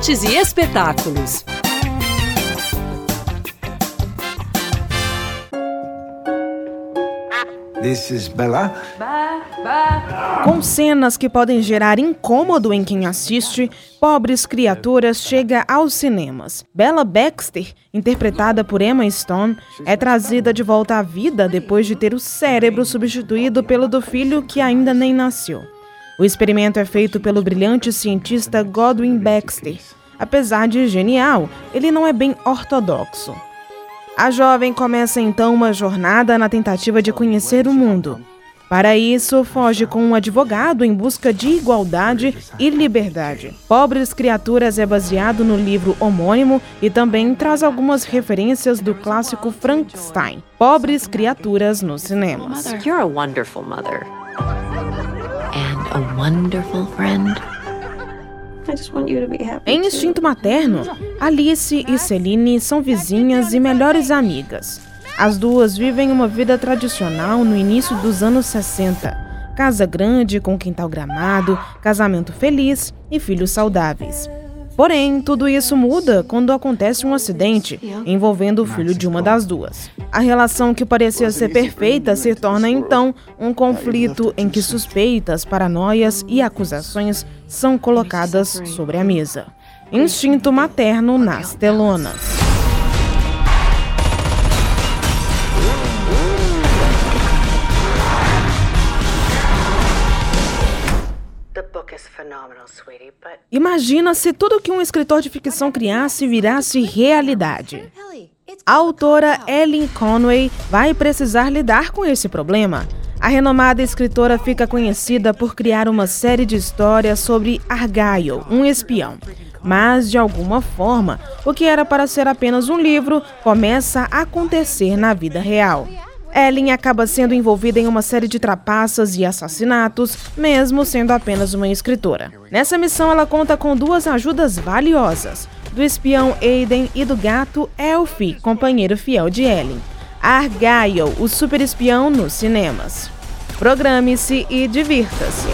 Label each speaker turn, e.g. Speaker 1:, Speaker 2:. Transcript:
Speaker 1: artes e espetáculos.
Speaker 2: This is Bella.
Speaker 3: Com cenas que podem gerar incômodo em quem assiste, Pobres Criaturas chega aos cinemas. Bella Baxter, interpretada por Emma Stone, é trazida de volta à vida depois de ter o cérebro substituído pelo do filho que ainda nem nasceu. O experimento é feito pelo brilhante cientista Godwin Baxter. Apesar de genial, ele não é bem ortodoxo. A jovem começa então uma jornada na tentativa de conhecer o mundo. Para isso, foge com um advogado em busca de igualdade e liberdade. Pobres Criaturas é baseado no livro homônimo e também traz algumas referências do clássico Frankenstein. Pobres Criaturas nos cinemas.
Speaker 4: You're a wonderful mother. And a wonderful friend.
Speaker 3: Em Instinto Materno, Alice e Celine são vizinhas e melhores amigas. As duas vivem uma vida tradicional no início dos anos 60. Casa grande com quintal gramado, casamento feliz e filhos saudáveis. Porém, tudo isso muda quando acontece um acidente envolvendo o filho de uma das duas. A relação que parecia ser perfeita se torna então um conflito em que suspeitas, paranoias e acusações são colocadas sobre a mesa. Instinto materno nas telonas. Imagina se tudo que um escritor de ficção criasse virasse realidade. A autora Ellen Conway vai precisar lidar com esse problema. A renomada escritora fica conhecida por criar uma série de histórias sobre Argyle, um espião. Mas, de alguma forma, o que era para ser apenas um livro começa a acontecer na vida real. Ellen acaba sendo envolvida em uma série de trapaças e assassinatos, mesmo sendo apenas uma escritora. Nessa missão, ela conta com duas ajudas valiosas: do espião Aiden e do gato Elfie, companheiro fiel de Ellen. Argyle, o super espião nos cinemas. Programe-se e divirta-se.